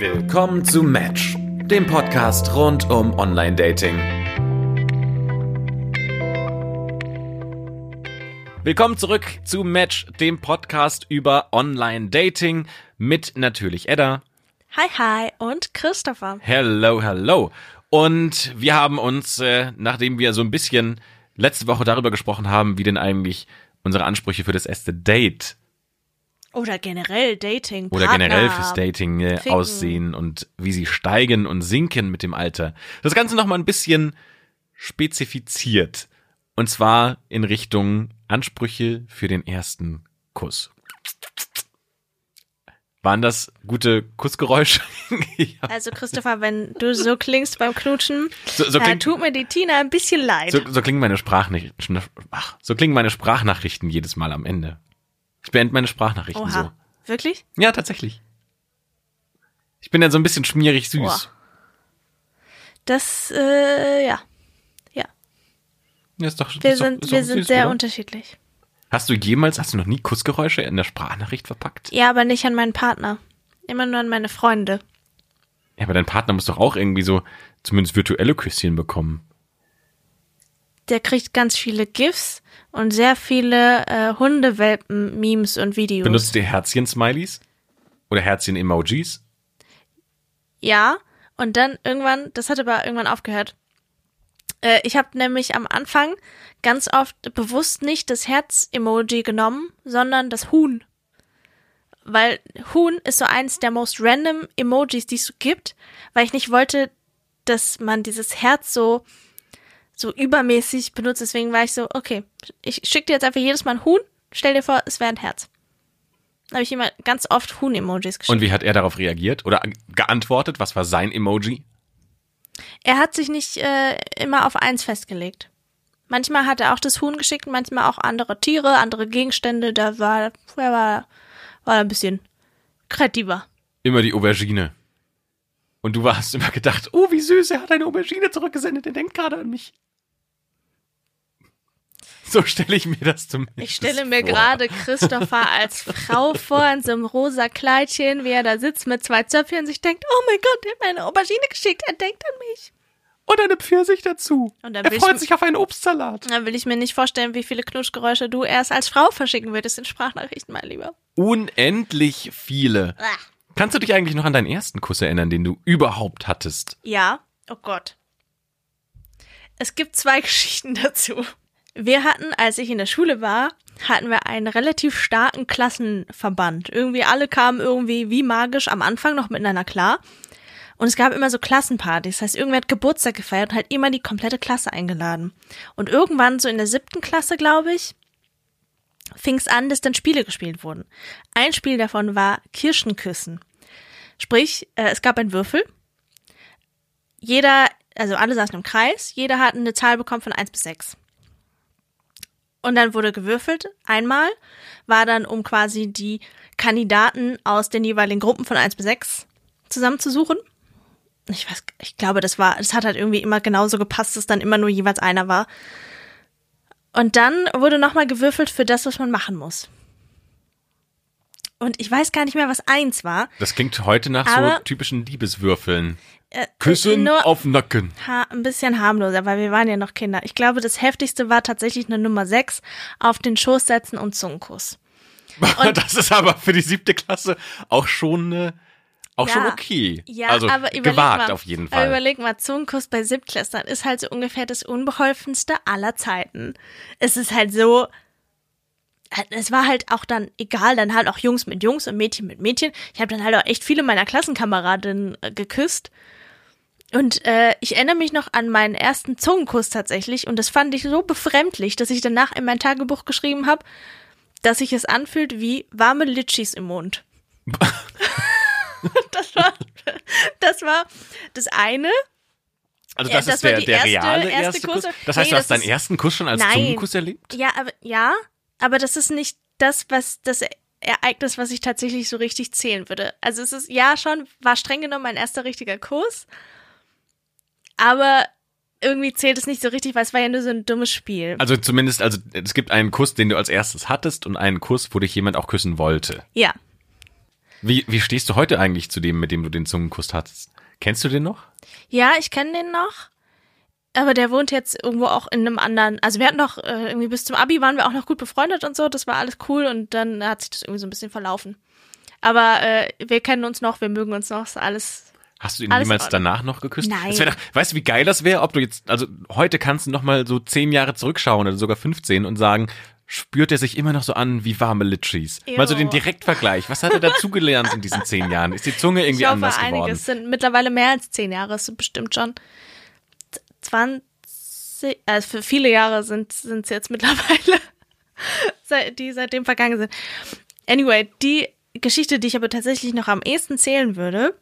Willkommen zu Match, dem Podcast rund um Online-Dating. Willkommen zurück zu Match, dem Podcast über Online-Dating mit natürlich Edda. Hi, hi und Christopher. Hello, hello. Und wir haben uns, äh, nachdem wir so ein bisschen letzte Woche darüber gesprochen haben, wie denn eigentlich unsere Ansprüche für das erste Date Oder generell Dating. oder Partner. generell fürs Dating äh, aussehen und wie sie steigen und sinken mit dem Alter. Das Ganze nochmal ein bisschen spezifiziert. Und zwar in Richtung Ansprüche für den ersten Kuss. Waren das gute Kussgeräusche? ja. Also Christopher, wenn du so klingst beim Knutschen, so, so, äh, klingt, tut mir die Tina ein bisschen leid. so, so klingen meine Sprachnachrichten. Ach, so klingen meine Sprachnachrichten jedes Mal am Ende. Ich beende meine Sprachnachrichten Oha. so. Wirklich? Ja, tatsächlich. Ich bin ja so ein bisschen schmierig süß. Boah. Das, äh, ja. Ja. Ja, ist doch, Wir ist doch, sind, ist wir doch sind süß, sehr oder? unterschiedlich. Hast du jemals, hast du noch nie Kussgeräusche in der Sprachnachricht verpackt? Ja, aber nicht an meinen Partner. Immer nur an meine Freunde. Ja, aber dein Partner muss doch auch irgendwie so zumindest virtuelle Küsschen bekommen. Der kriegt ganz viele GIFs und sehr viele äh, Hundewelpen-Memes und Videos. Benutzt ihr Herzchen-Smileys? Oder Herzchen-Emojis? Ja, und dann irgendwann, das hat aber irgendwann aufgehört. Äh, ich habe nämlich am Anfang ganz oft bewusst nicht das Herz-Emoji genommen, sondern das Huhn. Weil Huhn ist so eins der most random Emojis, die es so gibt, weil ich nicht wollte, dass man dieses Herz so so übermäßig benutzt. Deswegen war ich so, okay, ich schicke dir jetzt einfach jedes Mal ein Huhn. Stell dir vor, es wäre ein Herz. Dann habe ich immer ganz oft Huhn-Emojis geschickt. Und wie hat er darauf reagiert? Oder geantwortet? Was war sein Emoji? Er hat sich nicht äh, immer auf eins festgelegt. Manchmal hat er auch das Huhn geschickt, manchmal auch andere Tiere, andere Gegenstände. Da war, er war, war er ein bisschen kreativer. Immer die Aubergine. Und du hast immer gedacht, oh, wie süß, er hat eine Aubergine zurückgesendet, er denkt gerade an mich. So stelle ich mir das zumindest Ich stelle mir vor. gerade Christopher als Frau vor in so einem rosa Kleidchen, wie er da sitzt mit zwei Zöpfchen und sich denkt, oh mein Gott, er hat mir eine Aubergine geschickt, er denkt an mich. Und eine Pfirsich dazu. Und dann er freut ich- sich auf einen Obstsalat. Dann will ich mir nicht vorstellen, wie viele Knutschgeräusche du erst als Frau verschicken würdest in Sprachnachrichten, mein Lieber. Unendlich viele. Kannst du dich eigentlich noch an deinen ersten Kuss erinnern, den du überhaupt hattest? Ja, oh Gott. Es gibt zwei Geschichten dazu. Wir hatten, als ich in der Schule war, hatten wir einen relativ starken Klassenverband. Irgendwie alle kamen irgendwie wie magisch am Anfang noch miteinander klar. Und es gab immer so Klassenpartys. Das heißt, irgendwer hat Geburtstag gefeiert und hat immer die komplette Klasse eingeladen. Und irgendwann, so in der siebten Klasse, glaube ich, fing es an, dass dann Spiele gespielt wurden. Ein Spiel davon war Kirschenküssen. Sprich, äh, es gab einen Würfel jeder, also alle saßen im Kreis, jeder hat eine Zahl bekommen von 1 bis 6. Und dann wurde gewürfelt. Einmal war dann, um quasi die Kandidaten aus den jeweiligen Gruppen von 1 bis 6 zusammenzusuchen. Ich weiß, ich glaube, das war, das hat halt irgendwie immer genauso gepasst, dass dann immer nur jeweils einer war. Und dann wurde nochmal gewürfelt für das, was man machen muss. Und ich weiß gar nicht mehr, was eins war. Das klingt heute nach so typischen Liebeswürfeln. Äh, Küssen nur- auf Nacken. ha ein bisschen harmloser, weil wir waren ja noch Kinder. Ich glaube, das heftigste war tatsächlich eine Nummer 6 auf den Schoß setzen und Zungenkuss. das ist aber für die siebte Klasse auch schon, äh, auch Ja. schon okay. Ja, also aber überleg gewagt mal, auf jeden Aber Fall. überleg mal, Zungenkuss bei Siebtklässlern ist halt so ungefähr das unbeholfenste aller Zeiten. Es ist halt so, es war halt auch dann egal, dann halt auch Jungs mit Jungs und Mädchen mit Mädchen. Ich habe dann halt auch echt viele meiner Klassenkameradinnen äh, geküsst. Und äh, ich erinnere mich noch an meinen ersten Zungenkuss tatsächlich und das fand ich so befremdlich, dass ich danach in mein Tagebuch geschrieben habe, dass sich es anfühlt wie warme Litschis im Mund. das war das war das eine. Also Ja, das, das ist der, der erste- reale erste erste Kuss. Kuss. Das heißt, Nee, du hast das deinen ersten Kuss schon als Nein. Zungenkuss erlebt? Ja, aber ja, aber das ist nicht das, was das Ereignis, was ich tatsächlich so richtig zählen würde. Also es ist ja schon, war streng genommen mein erster richtiger Kuss, aber irgendwie zählt es nicht so richtig, weil es war ja nur so ein dummes Spiel. Also zumindest, also es gibt einen Kuss, den du als erstes hattest und einen Kuss, wo dich jemand auch küssen wollte. Ja. Wie, wie stehst du heute eigentlich zu dem, mit dem du den Zungenkuss hattest? Kennst du den noch? Ja, ich kenne den noch. Aber der wohnt jetzt irgendwo auch in einem anderen. Also wir hatten noch äh, irgendwie bis zum Abi waren wir auch noch gut befreundet und so. Das war alles cool und dann hat sich das irgendwie so ein bisschen verlaufen. Aber äh, wir kennen uns noch, wir mögen uns noch, ist alles. Hast du ihn Alles Ordnung. danach noch geküsst? Nein. Doch, weißt du, wie geil das wäre, ob du jetzt, also heute kannst du noch mal so zehn Jahre zurückschauen oder sogar 15 und sagen, spürt er sich immer noch so an wie warme Litchis? Mal so den. Direktvergleich. Was hat er dazugelernt in diesen zehn Jahren? Ist die Zunge irgendwie ich hoffe, anders einiges geworden? sind mittlerweile mehr als zehn Jahre, es sind bestimmt schon z- 20, also für viele Jahre sind es jetzt mittlerweile, die seitdem vergangen sind. Anyway, die Geschichte, die ich aber tatsächlich noch am ehesten zählen würde,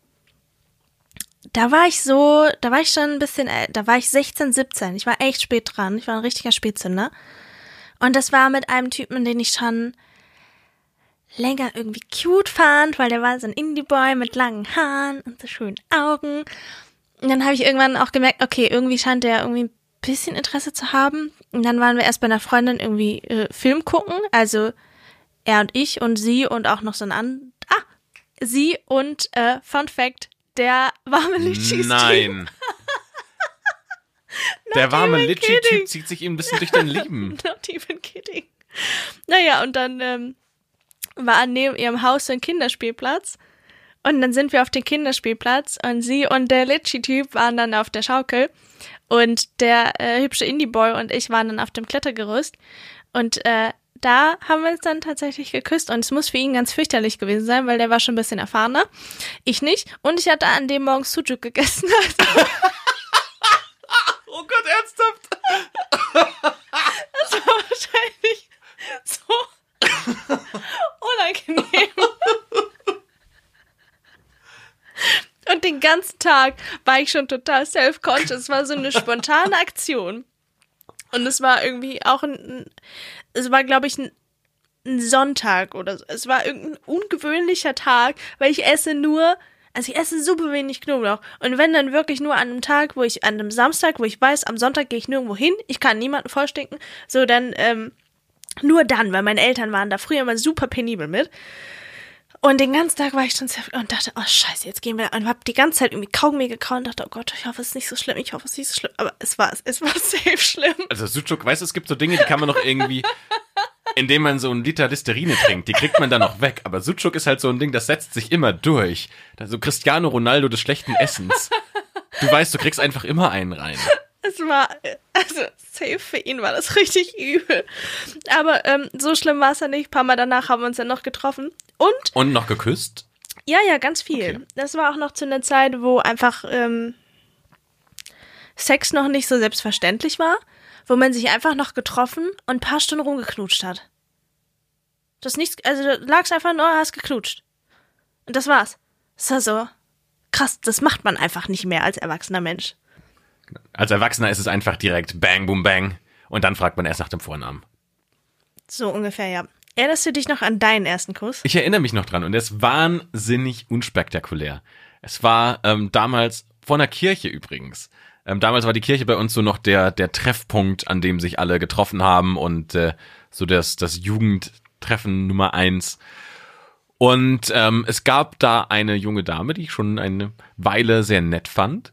da war ich so, da war ich schon ein bisschen, äl- da war ich 16, 17. Ich war echt spät dran. Ich war ein richtiger Spätzünder. Und das war mit einem Typen, den ich schon länger irgendwie cute fand, weil der war so ein Indie-Boy mit langen Haaren und so schönen Augen. Und dann habe ich irgendwann auch gemerkt, okay, irgendwie scheint der irgendwie ein bisschen Interesse zu haben. Und dann waren wir erst bei einer Freundin irgendwie äh, Film gucken, also er und ich und sie und auch noch so ein an ah sie und äh, Fun Fact der warme Litchis Nein. Der warme Litchi-Typ zieht sich ihm ein bisschen durch dein Leben. Not even kidding. Naja, und dann ähm, war neben ihrem Haus so ein Kinderspielplatz. Und dann sind wir auf den Kinderspielplatz und sie und der Litchi-Typ waren dann auf der Schaukel. Und der äh, hübsche Indie-Boy und ich waren dann auf dem Klettergerüst. Und äh, da haben wir uns dann tatsächlich geküsst. Und es muss für ihn ganz fürchterlich gewesen sein, weil der war schon ein bisschen erfahrener. Ich nicht. Und ich hatte an dem Morgen Sujuk gegessen. Oh Gott, ernsthaft? Das war wahrscheinlich so unangenehm. Und den ganzen Tag war ich schon total self-conscious. Es war so eine spontane Aktion. Und es war irgendwie auch ein, es war, glaube ich, ein, ein Sonntag oder so. Es war irgendein ungewöhnlicher Tag, weil ich esse nur, also ich esse super wenig Knoblauch. Und wenn dann wirklich nur an einem Tag, wo ich, an einem Samstag, wo ich weiß, am Sonntag gehe ich nirgendwo hin, ich kann niemanden vollstinken, so dann, ähm, nur dann, weil meine Eltern waren da früher immer super penibel mit. Und den ganzen Tag war ich schon sehr und dachte, oh scheiße, jetzt gehen wir und hab die ganze Zeit irgendwie Kaugummi gekaut und dachte, oh Gott, ich hoffe, es ist nicht so schlimm, ich hoffe, es ist nicht so schlimm. Aber es war, es war safe schlimm. Also Sucuk, weißt du, es gibt so Dinge, die kann man noch irgendwie, indem man so einen Liter Listerine trinkt, die kriegt man dann noch weg. Aber Sucuk ist halt so ein Ding, das setzt sich immer durch. So Cristiano Ronaldo des schlechten Essens. Du weißt, du kriegst einfach immer einen rein. Es war, also safe für ihn war das richtig übel. Aber ähm, so schlimm war es ja nicht. Ein paar Mal danach haben wir uns dann noch getroffen. Und Und noch geküsst? Ja, ja, ganz viel. Okay. Das war auch noch zu einer Zeit, wo einfach ähm, Sex noch nicht so selbstverständlich war, wo man sich einfach noch getroffen und ein paar Stunden rumgeknutscht hat. Das nichts, also du lagst einfach nur, hast geknutscht. Und das war's. Das war so krass, das macht man einfach nicht mehr als erwachsener Mensch. Als Erwachsener ist es einfach direkt Bang, Boom, Bang. Und dann fragt man erst nach dem Vornamen. So ungefähr, ja. Erinnerst du dich noch an deinen ersten Kuss? Ich erinnere mich noch dran und er ist wahnsinnig unspektakulär. Es war ähm, damals vor einer Kirche übrigens. Ähm, damals war die Kirche bei uns so noch der, der Treffpunkt, an dem sich alle getroffen haben und äh, so das, das Jugendtreffen Nummer eins. Und ähm, es gab da eine junge Dame, die ich schon eine Weile sehr nett fand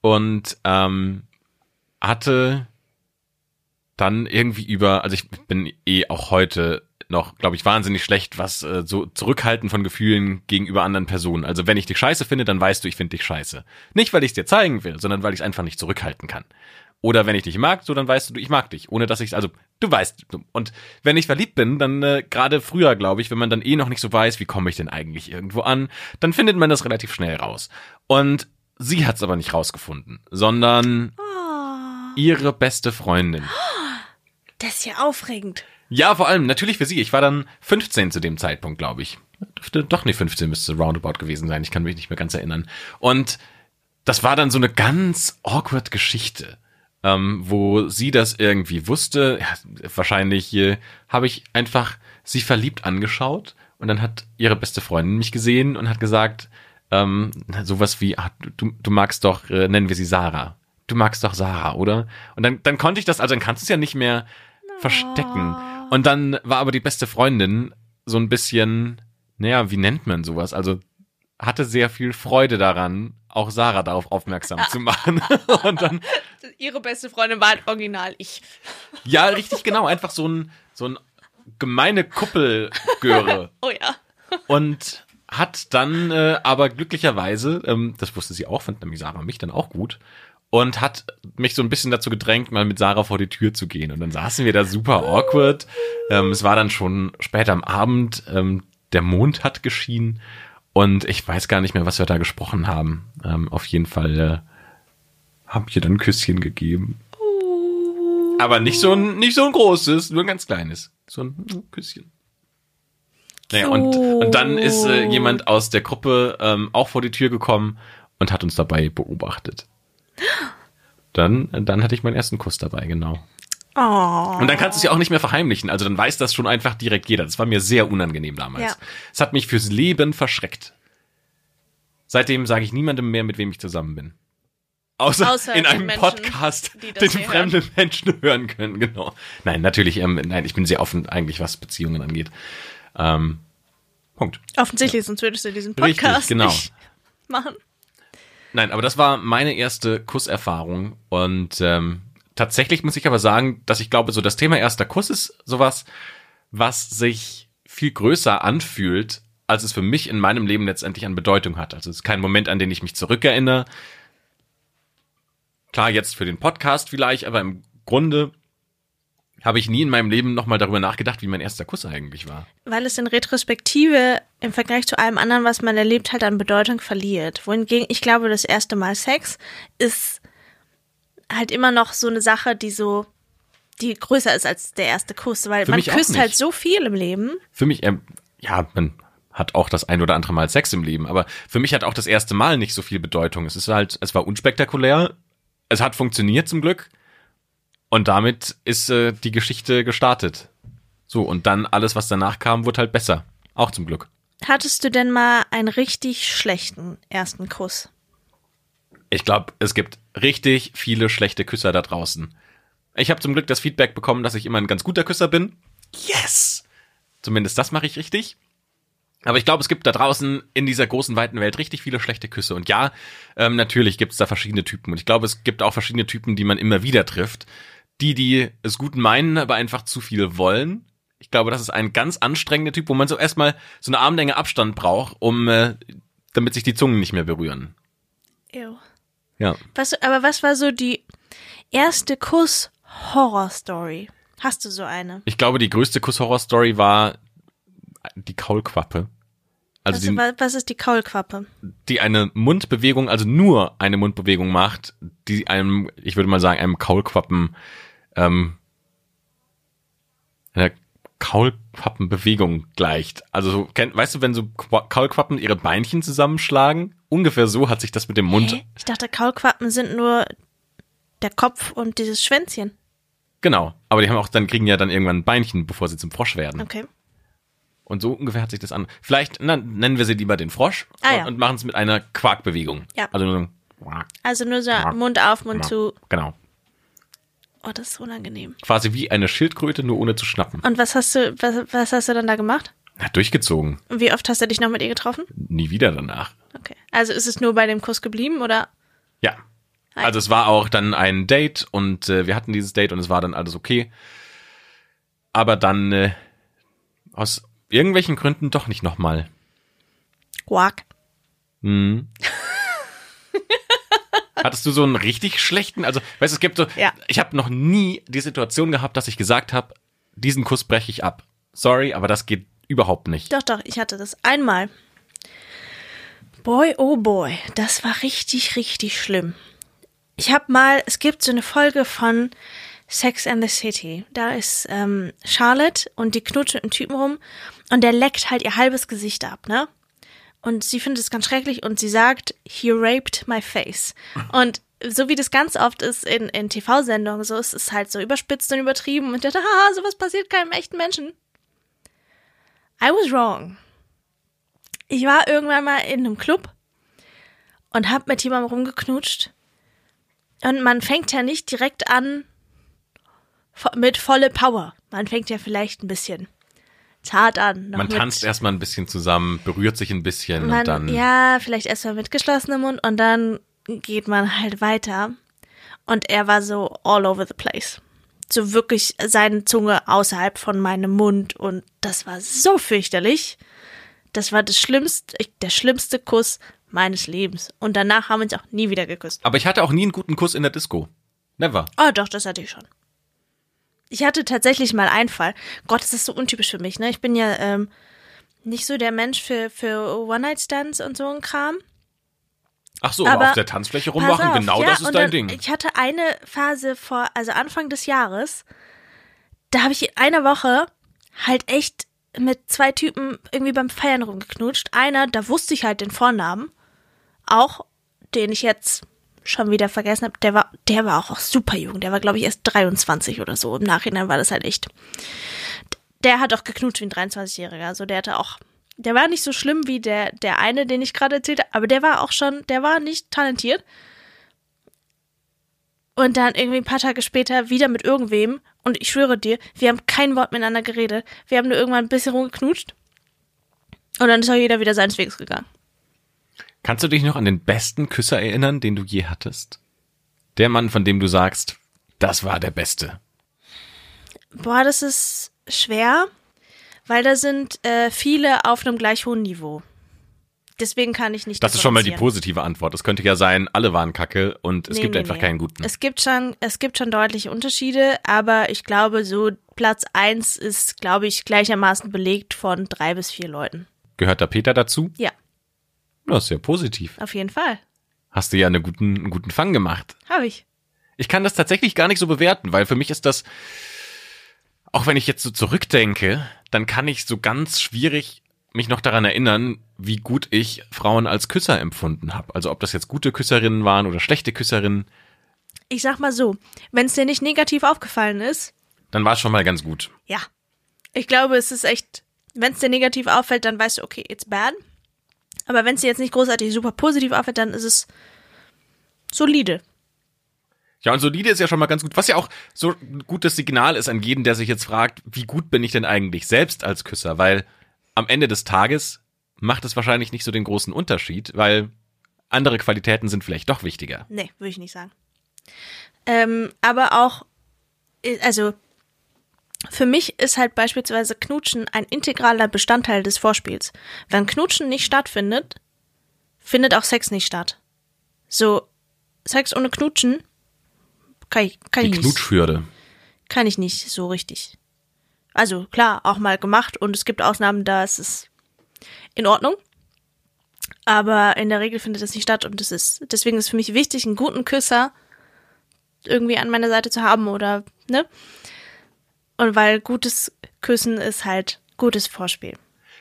und ähm, hatte dann irgendwie über, also ich bin eh auch heute noch, glaube ich, wahnsinnig schlecht, was äh, so Zurückhalten von Gefühlen gegenüber anderen Personen. Also wenn ich dich scheiße finde, dann weißt du, ich finde dich scheiße. Nicht, weil ich es dir zeigen will, sondern weil ich es einfach nicht zurückhalten kann. Oder wenn ich dich mag, so dann weißt du, ich mag dich, ohne dass ich also du weißt. Und wenn ich verliebt bin, dann äh, gerade früher, glaube ich, wenn man dann eh noch nicht so weiß, wie komme ich denn eigentlich irgendwo an, dann findet man das relativ schnell raus. Und sie hat es aber nicht rausgefunden, sondern ihre beste Freundin. Das ist ja aufregend. Ja, vor allem, natürlich für sie. Ich war dann 15 zu dem Zeitpunkt, glaube ich. Dürfte, doch nicht 15 müsste roundabout gewesen sein. Ich kann mich nicht mehr ganz erinnern. Und das war dann so eine ganz awkward Geschichte, ähm, wo sie das irgendwie wusste. Ja, wahrscheinlich äh, habe ich einfach sie verliebt angeschaut und dann hat ihre beste Freundin mich gesehen und hat gesagt, ähm, sowas wie, ah, du, du magst doch, äh, nennen wir sie Sarah. Du magst doch Sarah, oder? Und dann, dann konnte ich das, also dann kannst du es ja nicht mehr verstecken. Und dann war aber die beste Freundin so ein bisschen naja, wie nennt man sowas? Also hatte sehr viel Freude daran, auch Sarah darauf aufmerksam zu machen. Und dann, Ihre beste Freundin war halt original ich. ja, richtig genau, einfach so ein, so ein gemeine Kuppelgöre. Oh ja. Und hat dann äh, aber glücklicherweise, ähm, das wusste sie auch, fand nämlich Sarah mich dann auch gut, und hat mich so ein bisschen dazu gedrängt, mal mit Sarah vor die Tür zu gehen. Und dann saßen wir da super awkward. Ähm, es war dann schon später am Abend, ähm, der Mond hat geschienen und ich weiß gar nicht mehr, was wir da gesprochen haben. Ähm, auf jeden Fall äh, haben wir dann ein Küsschen gegeben. Aber nicht so ein, nicht so ein großes, nur ein ganz kleines. So ein Küsschen. Naja, und, und dann ist äh, jemand aus der Gruppe ähm, auch vor die Tür gekommen und hat uns dabei beobachtet. Dann, dann hatte ich meinen ersten Kuss dabei, genau. Oh. Und dann kannst du es ja auch nicht mehr verheimlichen. Also dann weiß das schon einfach direkt jeder. Das war mir sehr unangenehm damals. Ja. Es hat mich fürs Leben verschreckt. Seitdem sage ich niemandem mehr, mit wem ich zusammen bin. Außer, Außer in einem Menschen, Podcast, den fremde Menschen hören können, genau. Nein, natürlich, ähm, nein, ich bin sehr offen eigentlich, was Beziehungen angeht. Ähm, Punkt. Offensichtlich, sonst würdest du diesen Richtig, Podcast genau. nicht machen. Nein, aber das war meine erste Kusserfahrung und ähm, tatsächlich muss ich aber sagen, dass ich glaube, so das Thema erster Kuss ist sowas, was sich viel größer anfühlt, als es für mich in meinem Leben letztendlich an Bedeutung hat. Also es ist kein Moment, an den ich mich zurückerinnere. Klar, jetzt für den Podcast vielleicht, aber im Grunde habe ich nie in meinem Leben nochmal darüber nachgedacht, wie mein erster Kuss eigentlich war. Weil es in Retrospektive im Vergleich zu allem anderen, was man erlebt, halt an Bedeutung verliert. Wohingegen ich glaube, das erste Mal Sex ist halt immer noch so eine Sache, die so, die größer ist als der erste Kuss, weil Für man küsst halt so viel im Leben. Für mich, ähm, ja, man hat auch das ein oder andere Mal Sex im Leben, aber für mich hat auch das erste Mal nicht so viel Bedeutung. Es ist halt, es war unspektakulär, es hat funktioniert zum Glück und damit ist äh, die Geschichte gestartet. So, und dann alles, was danach kam, wurde halt besser. Auch zum Glück. Hattest du denn mal einen richtig schlechten ersten Kuss? Ich glaube, es gibt richtig viele schlechte Küsser da draußen. Ich habe zum Glück das Feedback bekommen, dass ich immer ein ganz guter Küsser bin. Yes! Zumindest das mache ich richtig. Aber ich glaube, es gibt da draußen in dieser großen, weiten Welt richtig viele schlechte Küsse. Und ja, ähm, natürlich gibt es da verschiedene Typen. Und ich glaube, es gibt auch verschiedene Typen, die man immer wieder trifft. Die, die es gut meinen, aber einfach zu viel wollen. Ich glaube, das ist ein ganz anstrengender Typ, wo man so erstmal so eine Armlänge Abstand braucht, um äh, damit sich die Zungen nicht mehr berühren. Ew. Ja. Was, aber was war so die erste Kuss-Horror-Story? Hast du so eine? Ich glaube, die größte Kuss-Horror-Story war die Kaulquappe. Also was, die, wa- was ist die Kaulquappe? die eine Mundbewegung, also nur eine Mundbewegung macht, die einem, ich würde mal sagen, einem Kaulquappen, ähm, einer Kaulquappenbewegung gleicht. Also, weißt du, wenn so Qua- Kaulquappen ihre Beinchen zusammenschlagen? Ungefähr so hat sich das mit dem Mund. Hä? Ich dachte, Kaulquappen sind nur der Kopf und dieses Schwänzchen. Genau. Aber die haben auch dann, kriegen ja dann irgendwann ein Beinchen, bevor sie zum Frosch werden. Okay. Und so ungefähr hat sich das an. Vielleicht na, nennen wir sie lieber den Frosch Ah, und, ja. und machen es mit einer Quarkbewegung. Ja. Also nur so Also nur so. Mund auf, Mund zu. Genau. Oh, das ist unangenehm. Quasi wie eine Schildkröte, nur ohne zu schnappen. Und was hast du, was, was hast du dann da gemacht? Na, durchgezogen. Und wie oft hast du dich noch mit ihr getroffen? Nie wieder danach. Okay. Also ist es nur bei dem Kuss geblieben oder? Ja. Hi. Also es war auch dann ein Date und äh, wir hatten dieses Date und es war dann alles okay. Aber dann äh, aus irgendwelchen Gründen doch nicht nochmal. Quack. Hm. Hattest du so einen richtig schlechten, also weißt du, es gibt so, Ja. ich habe noch nie die Situation gehabt, dass ich gesagt habe, diesen Kuss breche ich ab. Sorry, aber das geht überhaupt nicht. Doch, doch, ich hatte das einmal. Boy, oh boy, das war richtig, richtig schlimm. Ich hab mal, es gibt so eine Folge von Sex and the City. Da ist ähm, Charlotte und die knutscht mit einem Typen rum und der leckt halt ihr halbes Gesicht ab, ne? Und sie findet es ganz schrecklich und sie sagt, he raped my face. Und so wie das ganz oft ist in, in TV-Sendungen, so ist es halt so überspitzt und übertrieben und dachte, haha, sowas passiert keinem echten Menschen. I was wrong. Ich war irgendwann mal in einem Club und hab mit jemandem rumgeknutscht. Und man fängt ja nicht direkt an mit volle Power. Man fängt ja vielleicht ein bisschen zart an. Man mit, tanzt erstmal ein bisschen zusammen, berührt sich ein bisschen man, und dann. Ja, vielleicht erstmal mit geschlossenem Mund und dann geht man halt weiter. Und er war so all over the place. So wirklich seine Zunge außerhalb von meinem Mund und das war so fürchterlich. Das war das schlimmste, der schlimmste Kuss meines Lebens. Und danach haben wir uns auch nie wieder geküsst. Aber ich hatte auch nie einen guten Kuss in der Disco. Never. Oh, doch, das hatte ich schon. Ich hatte tatsächlich mal einen Fall. Gott, das ist so untypisch für mich, ne? Ich bin ja ähm, nicht so der Mensch für, für One-Night-Stands und so ein Kram. Ach so, Aber auf der Tanzfläche rummachen, auf, genau ja, das ist dein Ding. Ich hatte eine Phase vor, also Anfang des Jahres, da habe ich in einer Woche halt echt mit zwei Typen irgendwie beim Feiern rumgeknutscht. Einer, da wusste ich halt den Vornamen, auch den ich jetzt schon wieder vergessen habe, der war, der war auch super jung. Der war, glaube ich, erst 23 oder so. Im Nachhinein war das halt echt. Der hat auch geknutscht wie ein 23-Jähriger. Also der hatte auch, der war nicht so schlimm wie der, der eine, den ich gerade erzählt habe, aber der war auch schon, der war nicht talentiert. Und dann irgendwie ein paar Tage später wieder mit irgendwem. Und ich schwöre dir, wir haben kein Wort miteinander geredet. Wir haben nur irgendwann ein bisschen rumgeknutscht. Und dann ist auch jeder wieder seines Weges gegangen. Kannst du dich noch an den besten Küsser erinnern, den du je hattest? Der Mann, von dem du sagst, das war der Beste. Boah, das ist schwer, weil da sind äh, viele auf einem gleich hohen Niveau. Deswegen kann ich nicht. Das ist schon mal die positive Antwort. Es könnte ja sein, alle waren kacke und es Nee, gibt nee, einfach nee. keinen guten. Es gibt schon, es gibt schon deutliche Unterschiede, aber ich glaube, so Platz eins ist, glaube ich, gleichermaßen belegt von drei bis vier Leuten. Gehört da Peter dazu? Ja, Das ist ja positiv. auf jeden Fall. Hast du ja einen guten, einen guten Fang gemacht. Habe ich. Ich kann das tatsächlich gar nicht so bewerten, weil für mich ist das, auch wenn ich jetzt so zurückdenke, dann kann ich so ganz schwierig mich noch daran erinnern, wie gut ich Frauen als Küsser empfunden habe. Also ob das jetzt gute Küsserinnen waren oder schlechte Küsserinnen, Ich sag mal so, wenn es dir nicht negativ aufgefallen ist, dann war es schon mal ganz gut. ja. Ich glaube, es ist echt, wenn es dir negativ auffällt, dann weißt du, okay, it's bad. Aber wenn es jetzt nicht großartig super positiv auffällt, dann ist es solide. Ja, und solide ist ja schon mal ganz gut. Was ja auch so ein gutes Signal ist an jeden, der sich jetzt fragt, wie gut bin ich denn eigentlich selbst als Küsser? Weil am Ende des Tages macht es wahrscheinlich nicht so den großen Unterschied, weil andere Qualitäten sind vielleicht doch wichtiger. Nee, würde ich nicht sagen. Ähm, aber auch, äh, also für mich ist halt beispielsweise Knutschen ein integraler Bestandteil des Vorspiels. Wenn Knutschen nicht stattfindet, findet auch Sex nicht statt. So, Sex ohne Knutschen kann ich, kann Die ich nicht. Knutschhürde. Kann ich nicht so richtig. Also klar, auch mal gemacht und es gibt Ausnahmen, da ist es in Ordnung. Aber in der Regel findet das nicht statt und das ist, deswegen ist es für mich wichtig, einen guten Küsser irgendwie an meiner Seite zu haben oder, ne? Und weil gutes Küssen ist halt gutes Vorspiel.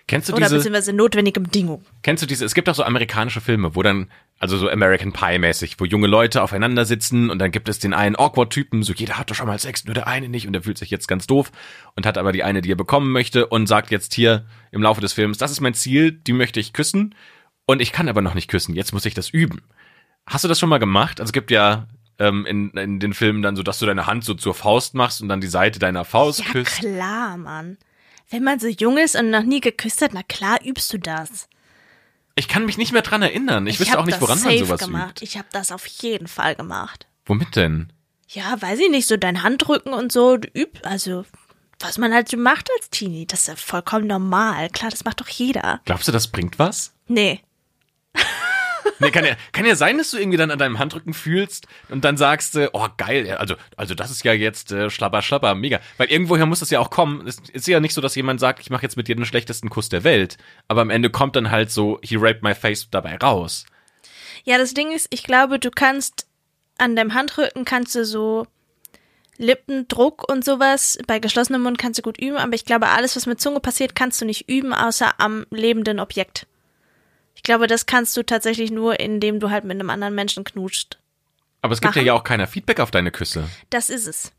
Kennst du Oder diese, beziehungsweise notwendige Bedingung. kennst du diese, es gibt auch so amerikanische Filme, wo dann, also so American Pie mäßig, wo junge Leute aufeinander sitzen und dann gibt es den einen Awkward-Typen, so jeder hat doch schon mal Sex, nur der eine nicht und der fühlt sich jetzt ganz doof und hat aber die eine, die er bekommen möchte und sagt jetzt hier im Laufe des Films, das ist mein Ziel, die möchte ich küssen und ich kann aber noch nicht küssen, jetzt muss ich das üben. Hast du das schon mal gemacht? Also es gibt ja ähm, in, in den Filmen dann so, dass du deine Hand so zur Faust machst und dann die Seite deiner Faust Ja, küsst. klar, Mann. Wenn man so jung ist und noch nie geküsst hat, na klar übst du das. Ich kann mich nicht mehr dran erinnern. Ich, wüsste hab auch nicht, woran man sowas gemacht. übt. Ich habe das auf jeden Fall gemacht. Womit denn? Ja, weiß ich nicht, so dein Handrücken und so, du übt, also was man halt so macht als Teenie, das ist ja vollkommen normal. Klar, das macht doch jeder. Glaubst du, das bringt was? Nee. Nee, kann ja, kann ja sein, dass du irgendwie dann an deinem Handrücken fühlst und dann sagst, äh, oh geil, also, also das ist ja jetzt äh, schlapper, schlapper, mega. Weil irgendwoher muss das ja auch kommen. Es ist ja nicht so, dass jemand sagt, ich mache jetzt mit dir den schlechtesten Kuss der Welt. Aber am Ende kommt dann halt so, he raped my face dabei raus. Ja, das Ding ist, ich glaube, du kannst an deinem Handrücken kannst du so Lippendruck und sowas, bei geschlossenem Mund kannst du gut üben, aber ich glaube, alles, was mit Zunge passiert, kannst du nicht üben, außer am lebenden Objekt. Ich glaube, das kannst du tatsächlich nur, indem du halt mit einem anderen Menschen knutscht. Aber es gibt ja Machen. ja auch keiner Feedback auf deine Küsse. Das ist es.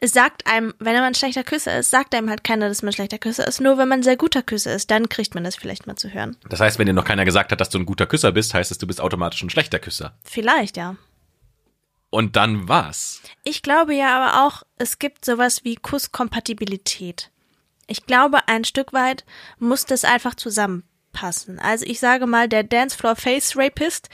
Es sagt einem, wenn man ein schlechter Küsser ist, sagt einem halt keiner, dass man ein schlechter Küsser ist. Nur wenn man ein sehr guter Küsser ist, dann kriegt man das vielleicht mal zu hören. Das heißt, wenn dir noch keiner gesagt hat, dass du ein guter Küsser bist, heißt es, du bist automatisch ein schlechter Küsser. Vielleicht, ja. Und dann was? Ich glaube ja aber auch, es gibt sowas wie Kusskompatibilität. Ich glaube, ein Stück weit muss das einfach zusammenpassen. Also ich sage mal, der Dancefloor Face Rapist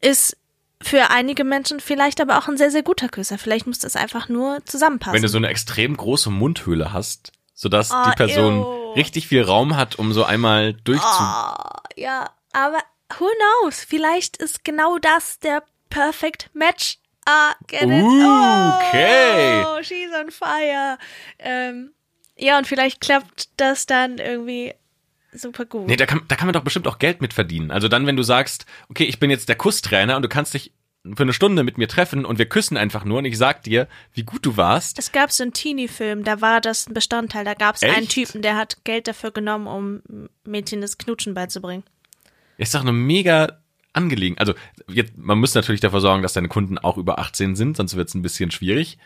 ist für einige Menschen vielleicht aber auch ein sehr, sehr guter Küsser. Vielleicht muss das einfach nur zusammenpassen. Wenn du so eine extrem große Mundhöhle hast, sodass Oh, die Person ew. richtig viel Raum hat, um so einmal durchzu... Oh, ja, aber who knows? Vielleicht ist genau das der perfect match. Ah, get it? Uh, oh, okay. she's on fire. Ähm, ja, und vielleicht klappt das dann irgendwie super gut. Nee, da kann, da kann man doch bestimmt auch Geld mit verdienen. Also dann, wenn du sagst, okay, ich bin jetzt der Kusstrainer und du kannst dich für eine Stunde mit mir treffen und wir küssen einfach nur und ich sag dir, wie gut du warst. Es gab so einen Teenie-Film, da war das ein Bestandteil. Da gab es einen? Typen, der hat Geld dafür genommen, um Mädchen das Knutschen beizubringen. Ist doch eine mega angelegen. Also jetzt, man muss natürlich dafür sorgen, dass deine Kunden auch über 18 sind, sonst wird es ein bisschen schwierig.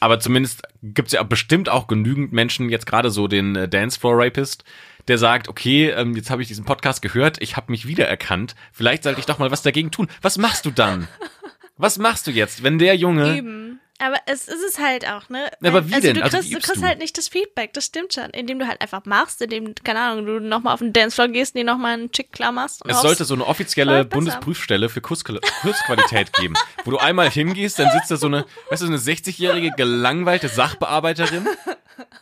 Aber zumindest gibt's ja bestimmt auch genügend Menschen, jetzt gerade so den äh, Dancefloor Rapist, der sagt, okay, ähm, jetzt habe ich diesen Podcast gehört, ich habe mich wiedererkannt, vielleicht sollte ich doch mal was dagegen tun. Was machst du dann? Was machst du jetzt, wenn der Junge Üben. Aber es ist es halt auch, ne? Aber wie also denn? Du Also kriegst, wie du kriegst du? halt nicht das Feedback, das stimmt schon. Indem du halt einfach machst, indem, keine Ahnung, du nochmal auf den Dancefloor gehst, dir nochmal einen Chick klar machst. Und Es sollte so eine offizielle. Bundesprüfstelle für Kursqual- Kursqualität geben, wo du einmal hingehst, dann sitzt da so eine, weißt du, so eine 60-jährige gelangweilte Sachbearbeiterin,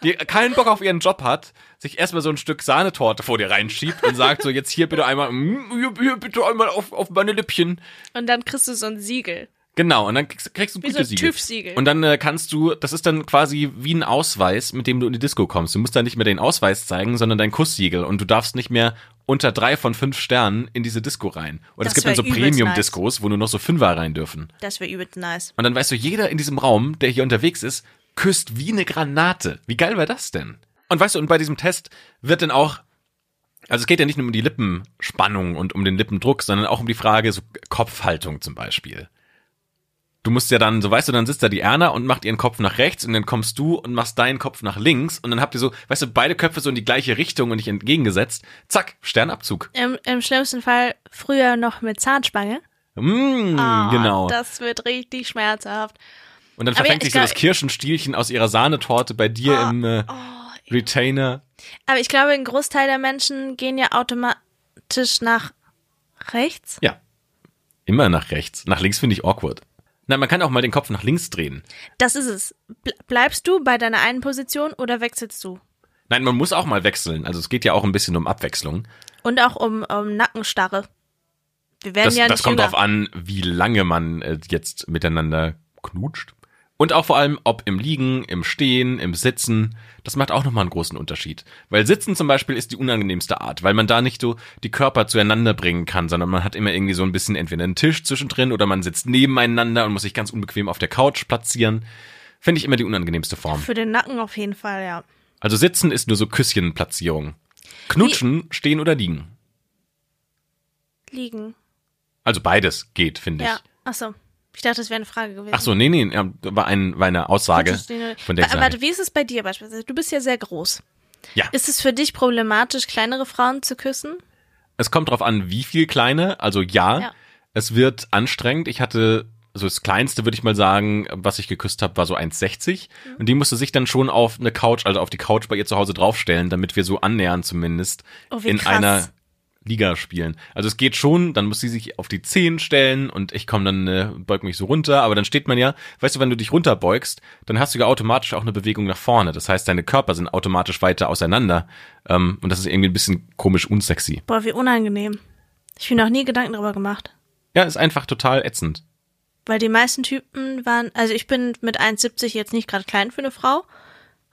die keinen Bock auf ihren Job hat, sich erstmal so ein Stück Sahnetorte vor dir reinschiebt und sagt so, jetzt hier bitte einmal, mm, hier, hier bitte einmal auf, auf meine Lippchen. Und dann kriegst du so ein Siegel. Genau, und dann kriegst, kriegst du ein so gutes Siegel. TÜV-Siegel. Und dann äh, kannst du, das ist dann quasi wie ein Ausweis, mit dem du in die Disco kommst. Du musst dann nicht mehr den Ausweis zeigen, sondern dein Kusssiegel. Und du darfst nicht mehr unter drei von fünf Sternen in diese Disco rein. Und Das es gibt dann so Premium-Discos, wo nur noch so Fünfer rein dürfen. Das wäre übelst nice. Und dann weißt du, jeder in diesem Raum, der hier unterwegs ist, küsst wie eine Granate. Wie geil war das denn? Und weißt du, und bei diesem Test wird dann auch, also es geht ja nicht nur um die Lippenspannung und um den Lippendruck, sondern auch um die Frage, so Kopfhaltung zum Beispiel. Du musst ja dann, so weißt du, dann sitzt da die Erna und macht ihren Kopf nach rechts und dann kommst du und machst deinen Kopf nach links und dann habt ihr so, weißt du, beide Köpfe so in die gleiche Richtung und nicht entgegengesetzt. Zack, Sternabzug. Im, Im schlimmsten Fall früher noch mit Zahnspange. Mm, Ah, genau. Das wird richtig schmerzhaft. Und dann verfängt sich ich so glaub- das Kirschenstielchen aus ihrer Sahnetorte bei dir Ah, im äh, Retainer. Aber ich glaube, ein Großteil der Menschen gehen ja automatisch nach rechts. Ja. Immer nach rechts. Nach links finde ich awkward. Nein, man kann auch mal den Kopf nach links drehen. Das ist es. Ble- Bleibst du bei deiner einen Position oder wechselst du? Nein, man muss auch mal wechseln. Also es geht ja auch ein bisschen um Abwechslung. Und auch um, um Nackenstarre. Wir werden Das, ja das nicht kommt jünger. drauf an, wie lange man äh, jetzt miteinander knutscht. Und auch vor allem, ob im Liegen, im Stehen, im Sitzen. Das macht auch nochmal einen großen Unterschied. Weil Sitzen zum Beispiel ist die unangenehmste Art, weil man da nicht so die Körper zueinander bringen kann, sondern man hat immer irgendwie so ein bisschen entweder einen Tisch zwischendrin oder man sitzt nebeneinander und muss sich ganz unbequem auf der Couch platzieren. Finde ich immer die unangenehmste Form. Für den Nacken auf jeden Fall, ja. Also Sitzen ist nur so Küsschenplatzierung. Knutschen, stehen oder liegen. Liegen. Also beides geht, finde ich. Ja. Achso. Ich dachte, das wäre eine Frage gewesen. Ach so, nee, nee, war, ein, war eine Aussage, von der. Warte, wie ist es bei dir beispielsweise? Du bist ja sehr groß. Ja. Ist es für dich problematisch, kleinere Frauen zu küssen? Es kommt drauf an, wie viel kleine. Also ja, Ja. es wird anstrengend. Ich hatte, also das kleinste würde ich mal sagen, was ich geküsst habe, war so 1,60. Mhm. Und die musste sich dann schon auf eine Couch, also auf die Couch bei ihr zu Hause draufstellen, damit wir so annähernd zumindest Oh, wie in krass. einer Liga spielen. Also es geht schon, dann muss sie sich auf die Zehen stellen und ich komme dann, äh, beug mich so runter, aber dann steht man ja, weißt du, wenn du dich runterbeugst, dann hast du ja automatisch auch eine Bewegung nach vorne. Das heißt, deine Körper sind automatisch weiter auseinander ähm, und das ist irgendwie ein bisschen komisch unsexy. Boah, wie unangenehm. Ich mir noch nie Gedanken darüber gemacht. Ja, ist einfach total ätzend. Weil die meisten Typen waren, also ich bin mit 1,70 jetzt nicht gerade klein für eine Frau.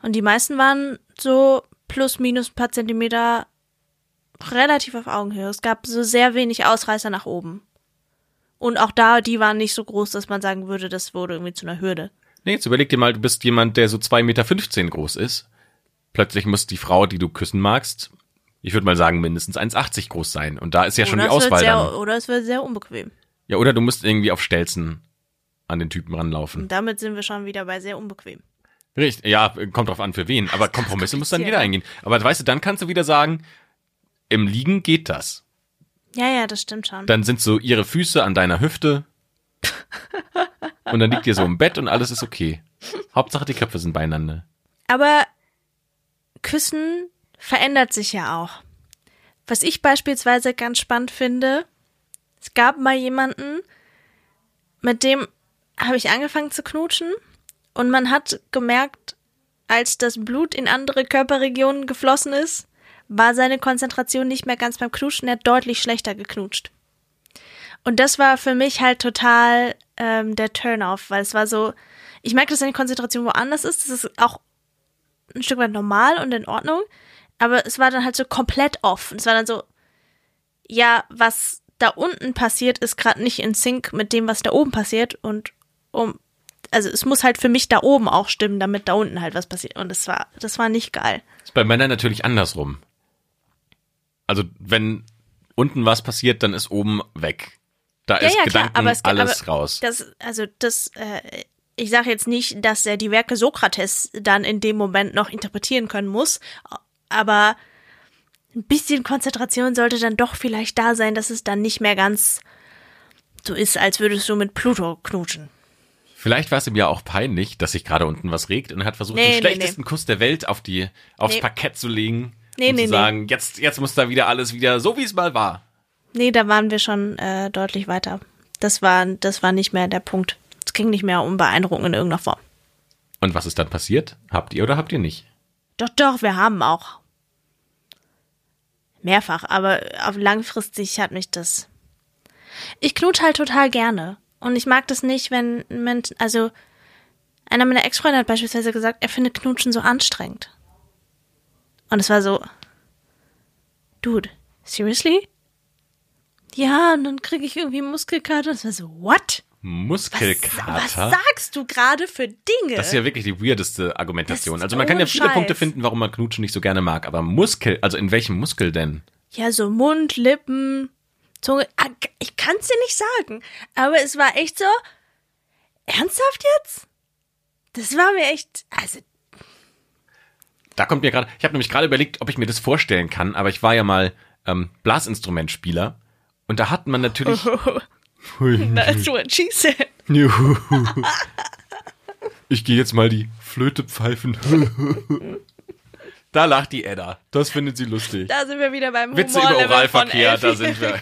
Und die meisten waren so plus minus ein paar Zentimeter relativ auf Augenhöhe. Es gab so sehr wenig Ausreißer nach oben. Und auch da, die waren nicht so groß, dass man sagen würde, das wurde irgendwie zu einer Hürde. Nee, jetzt überleg dir mal, du bist jemand, der so 2,15 Meter groß ist. Plötzlich muss die Frau, die du küssen magst, ich würde mal sagen, mindestens 1,80 groß sein. Und da ist ja schon oder, die es wird Auswahl dann. sehr, oder es wird sehr unbequem. Ja, oder du musst irgendwie auf Stelzen an den Typen ranlaufen. Und damit sind wir schon wieder bei sehr unbequem. Richtig, ja, kommt drauf an für wen. Aber Kompromisse muss dann jeder kompliziert, eingehen. Aber weißt du, dann kannst du wieder sagen, im Liegen geht das. Ja, ja, das stimmt schon. Dann sind so ihre Füße an deiner Hüfte. Und dann liegt ihr so im Bett und alles ist okay. Hauptsache die Köpfe sind beieinander. Aber Küssen verändert sich ja auch. Was ich beispielsweise ganz spannend finde, es gab mal jemanden, mit dem habe ich angefangen zu knutschen und man hat gemerkt, als das Blut in andere Körperregionen geflossen ist, war seine Konzentration nicht mehr ganz beim Knutschen, er hat deutlich schlechter geknutscht. Und das war für mich halt total ähm, der Turn-off, weil es war so, ich merke, dass seine Konzentration woanders ist, das ist auch ein Stück weit normal und in Ordnung, aber es war dann halt so komplett off. Und es war dann so, ja, was da unten passiert, ist gerade nicht in Sync mit dem, was da oben passiert und um also es muss halt für mich da oben auch stimmen, damit da unten halt was passiert. Und das war, das war nicht geil. Das ist bei Männern natürlich andersrum. Also wenn unten was passiert, dann ist oben weg. Da Ja, ist ja, klar, Gedanken aber es- alles aber raus. Das, also das, äh, ich sage jetzt nicht, dass er die Werke Sokrates dann in dem Moment noch interpretieren können muss, aber ein bisschen Konzentration sollte dann doch vielleicht da sein, dass es dann nicht mehr ganz so ist, als würdest du mit Pluto knutschen. Vielleicht war es ihm ja auch peinlich, dass sich gerade unten was regt und er hat versucht, Nee, den nee, schlechtesten Kuss der Welt auf die, aufs Nee. Parkett zu legen. Nee, und nee, zu nee. sagen, jetzt, jetzt muss da wieder alles wieder so, wie es mal war. Nee, da waren wir schon äh, deutlich weiter. Das war, das war nicht mehr der Punkt. Es ging nicht mehr um Beeindruckung in irgendeiner Form. Und was ist dann passiert? Habt ihr oder habt ihr nicht? Doch, doch, wir haben auch. Mehrfach, aber auf langfristig hat mich das. Ich knut halt total gerne. Und ich mag das nicht, wenn Menschen, also einer meiner Ex-Freunde hat beispielsweise gesagt, er findet Knutschen so anstrengend. Und es war so, Dude, seriously? Ja, und dann kriege ich irgendwie Muskelkater. Und es war so, what? Was Muskelkater. sagst du gerade für Dinge? Das ist ja wirklich die weirdeste Argumentation. Also man kann ja viele Scheiß. Punkte finden, warum man Knutschen nicht so gerne mag, aber Muskel, also in welchem Muskel denn? Ja, so Mund, Lippen, Zunge. Ah, Ich kann es dir nicht sagen. Aber es war echt so. Ernsthaft jetzt? Das war mir echt. Also, Da kommt mir gerade, ich habe nämlich gerade überlegt, ob ich mir das vorstellen kann, aber ich war ja mal ähm, Blasinstrumentspieler und da hat man natürlich. that's what she said. Ich gehe jetzt mal die Flöte pfeifen. Da lacht die Edda. Das findet sie lustig. Da sind wir wieder beim Witze über Oralverkehr, da sind wir.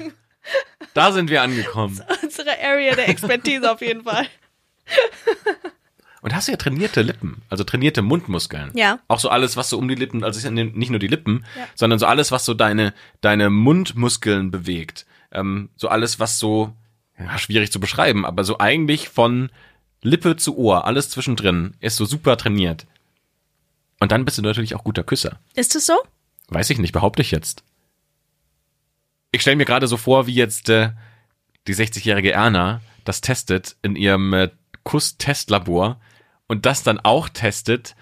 Da sind wir angekommen. Unsere Area der Expertise auf jeden Fall. Und hast du ja trainierte Lippen, also trainierte Mundmuskeln. Ja. Auch so alles, was so um die Lippen, also nicht nur die Lippen, Ja. sondern so alles, was so deine, deine Mundmuskeln bewegt. Ähm, so alles, was so, ja, schwierig zu beschreiben, aber so eigentlich von Lippe zu Ohr, alles zwischendrin, ist so super trainiert. Und dann bist du natürlich auch guter Küsser. Ist es so? Weiß ich nicht, behaupte ich jetzt. Ich stelle mir gerade so vor, wie jetzt äh, die 60-jährige Erna das testet in ihrem äh, Kuss-Testlabor und das dann auch testet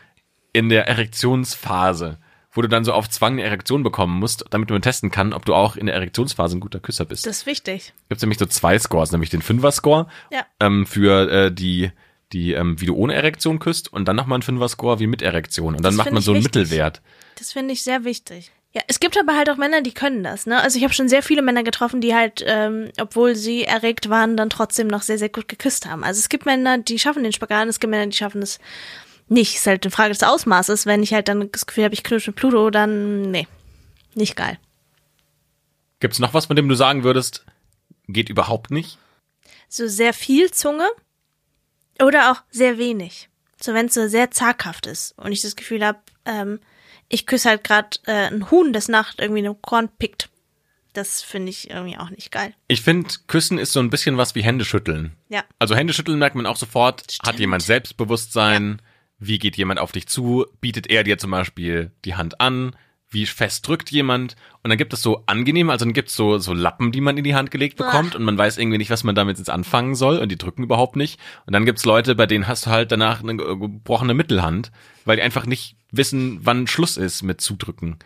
in der Erektionsphase, wo du dann so auf Zwang eine Erektion bekommen musst, damit man testen kann, ob du auch in der Erektionsphase ein guter Küsser bist. Das ist wichtig. Gibt nämlich so zwei Scores, nämlich den Fünfer-Score Ja. ähm, für äh, die, die ähm, wie du ohne Erektion küsst und dann nochmal einen Fünfer-Score wie mit Erektion. Und dann Das macht find man so einen wichtig. Mittelwert. Das finde ich sehr wichtig. Ja, es gibt aber halt auch Männer, die können das, ne? Also ich habe schon sehr viele Männer getroffen, die halt, ähm, obwohl sie erregt waren, dann trotzdem noch sehr, sehr gut geküsst haben. Also es gibt Männer, die schaffen den Spagat, es gibt Männer, die schaffen es nicht. Ist halt eine Frage des Ausmaßes. Wenn ich halt dann das Gefühl habe, ich knutsche mit Pluto, dann nee, nicht geil. Gibt's noch was, von dem du sagen würdest, geht überhaupt nicht? So sehr viel Zunge oder auch sehr wenig. So wenn es so sehr zaghaft ist und ich das Gefühl habe, ähm, ich küsse halt gerade äh, ein Huhn, das Nacht irgendwie eine Korn pickt. Das finde ich irgendwie auch nicht geil. Ich finde, Küssen ist so ein bisschen was wie Händeschütteln. Ja. Also Händeschütteln merkt man auch sofort, hat Stimmt. jemand Selbstbewusstsein, wie geht jemand auf dich zu, bietet er dir zum Beispiel die Hand an, wie fest drückt jemand und dann gibt es so angenehm, also dann gibt es so, so Lappen, die man in die Hand gelegt bekommt und man weiß irgendwie nicht, was man damit jetzt anfangen soll und die drücken überhaupt nicht und dann gibt es Leute, bei denen hast du halt danach eine ge- gebrochene Mittelhand, weil die einfach nicht wissen, wann Schluss ist mit Zudrücken.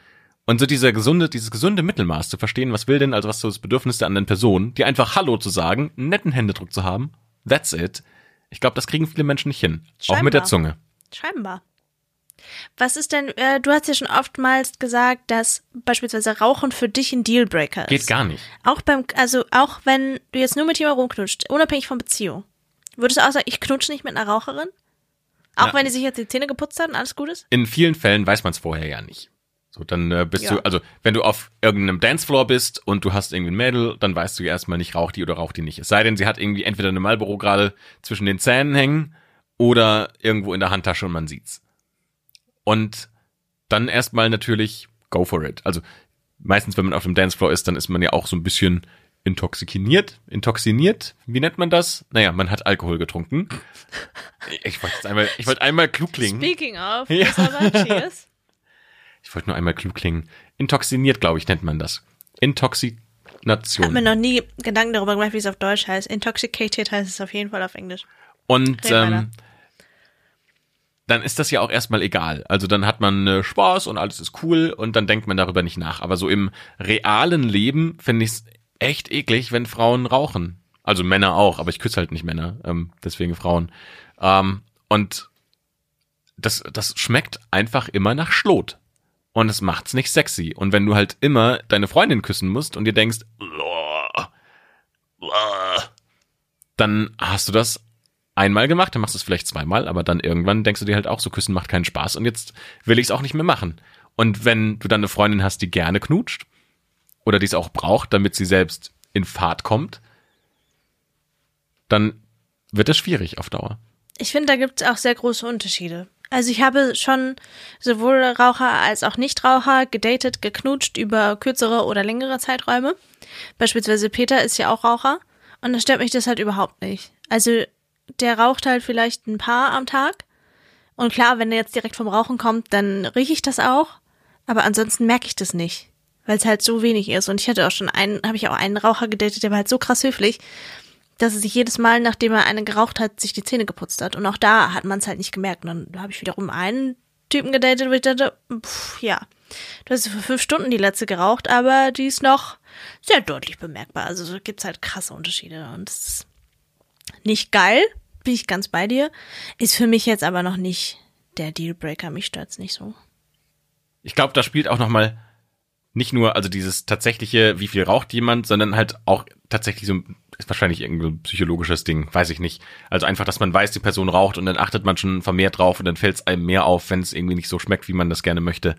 Und so dieser gesunde, dieses gesunde Mittelmaß zu verstehen, was will denn, also was so das Bedürfnis der anderen Person, die einfach Hallo zu sagen, einen netten Händedruck zu haben, that's it. Ich glaube, das kriegen viele Menschen nicht hin. Auch mit der Scheinbar. Zunge. Scheinbar. Was ist denn, äh, du hast ja schon oftmals gesagt, dass beispielsweise Rauchen für dich ein Dealbreaker ist. Geht gar nicht. Auch beim, also auch wenn du jetzt nur mit jemandem rumknutscht, unabhängig von Beziehung. Würdest du auch sagen, ich knutsche nicht mit einer Raucherin? Auch Ja. wenn die sich jetzt die Zähne geputzt haben, alles gut ist? In vielen Fällen weiß man es vorher ja nicht. So, dann äh, bist Ja. du, also wenn du auf irgendeinem Dancefloor bist und du hast irgendwie ein Mädel, dann weißt du ja erstmal nicht, raucht die oder raucht die nicht. Es sei denn, sie hat irgendwie entweder eine Marlboro gerade zwischen den Zähnen hängen oder irgendwo in der Handtasche und man sieht's. Und dann erstmal natürlich go for it. Also meistens, wenn man auf dem Dancefloor ist, dann ist man ja auch so ein bisschen intoxikiniert, intoxiniert, wie nennt man das? Naja, man hat Alkohol getrunken. Ich wollte einmal, ich wollte einmal klug klingen. Speaking of, Ja. Cheers. Ich wollte nur einmal klug klingen. Intoxiniert, glaube ich, nennt man das. Hab mir Intoxination. noch nie Gedanken darüber gemacht, wie es auf Deutsch heißt. Intoxicated heißt es auf jeden Fall auf Englisch. Und ähm, dann ist das ja auch erstmal egal. Also dann hat man äh, Spaß und alles ist cool und dann denkt man darüber nicht nach. Aber so im realen Leben finde ich es echt eklig, wenn Frauen rauchen. Also Männer auch, aber ich küsse halt nicht Männer, ähm, deswegen Frauen. Ähm, und das, das schmeckt einfach immer nach Schlot. Und es macht's nicht sexy. Und wenn du halt immer deine Freundin küssen musst und dir denkst, dann hast du das einmal gemacht, dann machst du es vielleicht zweimal, aber dann irgendwann denkst du dir halt auch, so küssen macht keinen Spaß und jetzt will ich es auch nicht mehr machen. Und wenn du dann eine Freundin hast, die gerne knutscht oder die es auch braucht, damit sie selbst in Fahrt kommt, dann wird das schwierig auf Dauer. Ich finde, da gibt es auch sehr große Unterschiede. Also ich habe schon sowohl Raucher als auch Nichtraucher gedatet, geknutscht über kürzere oder längere Zeiträume. Beispielsweise Peter ist ja auch Raucher und da stört mich das halt überhaupt nicht. Also der raucht halt vielleicht ein paar am Tag und klar, wenn er jetzt direkt vom Rauchen kommt, dann rieche ich das auch, aber ansonsten merke ich das nicht, weil es halt so wenig ist. Und ich hatte auch schon einen, habe ich auch einen Raucher gedatet, der war halt so krass höflich, dass er sich jedes Mal, nachdem er eine geraucht hat, sich die Zähne geputzt hat. Und auch da hat man es halt nicht gemerkt. Und dann habe ich wiederum einen Typen gedatet, wo ich dachte, pff, ja, du hast für fünf Stunden die letzte geraucht, aber die ist noch sehr deutlich bemerkbar. Also so gibt's halt krasse Unterschiede. Und das ist nicht geil, bin ich ganz bei dir. Ist für mich jetzt aber noch nicht der Dealbreaker. Mich stört's nicht so. Ich glaube, da spielt auch noch mal nicht nur also dieses tatsächliche, wie viel raucht jemand, sondern halt auch tatsächlich so ist wahrscheinlich irgendein psychologisches Ding, weiß ich nicht. Also einfach, dass man weiß, die Person raucht und dann achtet man schon vermehrt drauf und dann fällt es einem mehr auf, wenn es irgendwie nicht so schmeckt, wie man das gerne möchte.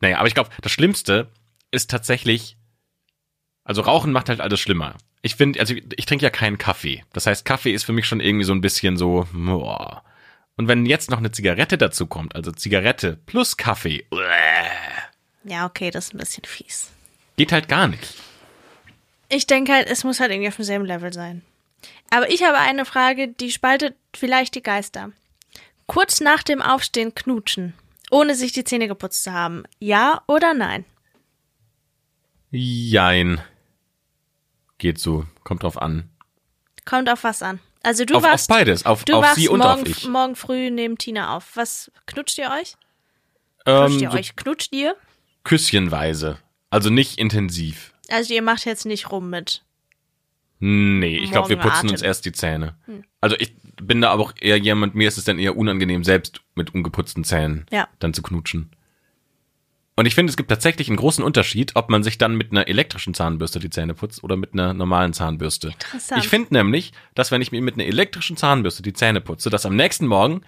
Naja, aber ich glaube, das Schlimmste ist tatsächlich, also Rauchen macht halt alles schlimmer. Ich finde, also ich, ich trinke ja keinen Kaffee. Das heißt, Kaffee ist für mich schon irgendwie so ein bisschen so, boah. Und wenn jetzt noch eine Zigarette dazu kommt, also Zigarette plus Kaffee, Ja, okay, das ist ein bisschen fies. geht halt gar nicht. Ich denke halt, es muss halt irgendwie auf demselben Level sein. Aber ich habe eine Frage, die spaltet vielleicht die Geister. Kurz nach dem Aufstehen knutschen, ohne sich die Zähne geputzt zu haben. Ja oder nein? Jein. Geht so, kommt drauf an. Kommt auf was an. Also du Auf, auf warst, beides, auf, du auf warst sie und morgen, auf ich. morgen früh neben Tina auf. Was knutscht ihr euch? Knutscht Ähm, ihr so euch? Knutscht ihr? küsschenweise. Also nicht intensiv. Also ihr macht jetzt nicht rum mit. Nee, ich glaube, wir putzen uns Atem. erst die Zähne. Also ich bin da aber auch eher jemand, mir ist es dann eher unangenehm, selbst mit ungeputzten Zähnen Ja. dann zu knutschen. Und ich finde, es gibt tatsächlich einen großen Unterschied, ob man sich dann mit einer elektrischen Zahnbürste die Zähne putzt oder mit einer normalen Zahnbürste. Interessant. Ich finde nämlich, dass wenn ich mir mit einer elektrischen Zahnbürste die Zähne putze, dass am nächsten Morgen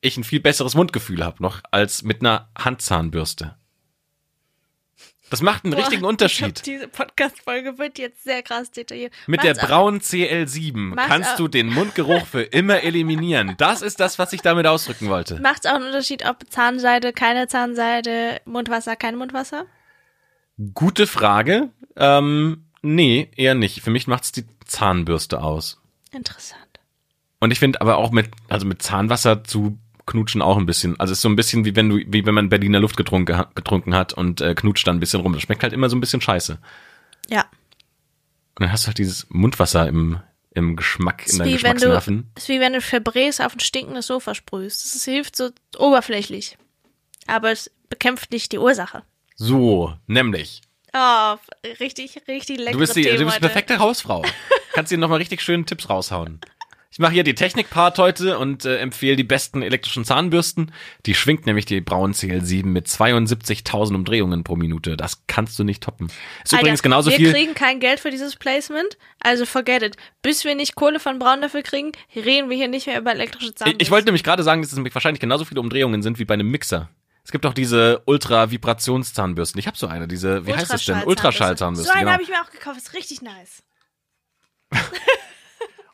ich ein viel besseres Mundgefühl habe noch als mit einer Handzahnbürste. Das macht einen richtigen Boah, Unterschied. Ich glaub, diese Podcast-Folge wird jetzt sehr krass detailliert. Mit der Macht's auch- braunen CL7 Macht's kannst auch- du den Mundgeruch für immer eliminieren. Das ist das, was ich damit ausdrücken wollte. Macht es auch einen Unterschied, ob Zahnseide, keine Zahnseide, Mundwasser, kein Mundwasser? Gute Frage. Ähm, nee, eher nicht. Für mich macht's die Zahnbürste aus. Interessant. Und ich finde aber auch mit, also mit Zahnwasser zu knutschen auch ein bisschen. Also es ist so ein bisschen wie wenn du, wie wenn man Berliner Luft getrunken, getrunken hat und äh, knutscht dann ein bisschen rum. Das schmeckt halt immer so ein bisschen scheiße. Ja. Und dann hast du halt dieses Mundwasser im, im Geschmack, in deinen wie, wenn du, Geschmacksnerven. ist wie wenn du Febrés auf ein stinkendes Sofa sprühst. Das hilft so oberflächlich. Aber es bekämpft nicht die Ursache. So, nämlich. Oh, richtig, richtig lecker. Du bist die, Themen du bist die perfekte Hausfrau. Kannst dir nochmal richtig schöne Tipps raushauen. Ich mache hier die Technik-Part heute und äh, empfehle die besten elektrischen Zahnbürsten. Die schwingt nämlich die Braun CL7 mit 72.000 Umdrehungen pro Minute. Das kannst du nicht toppen. Ist Alter, übrigens genauso wir viel. kriegen kein Geld für dieses Placement, also forget it. Bis wir nicht Kohle von Braun dafür kriegen, reden wir hier nicht mehr über elektrische Ich, Zahnbürsten. ich wollte nämlich gerade sagen, dass es wahrscheinlich genauso viele Umdrehungen sind wie bei einem Mixer. Es gibt auch diese Ultra-Vibrationszahnbürsten. Ich habe so eine, diese, wie heißt das denn? Ultraschallzahnbürste. So eine genau. habe ich mir auch gekauft, ist richtig nice.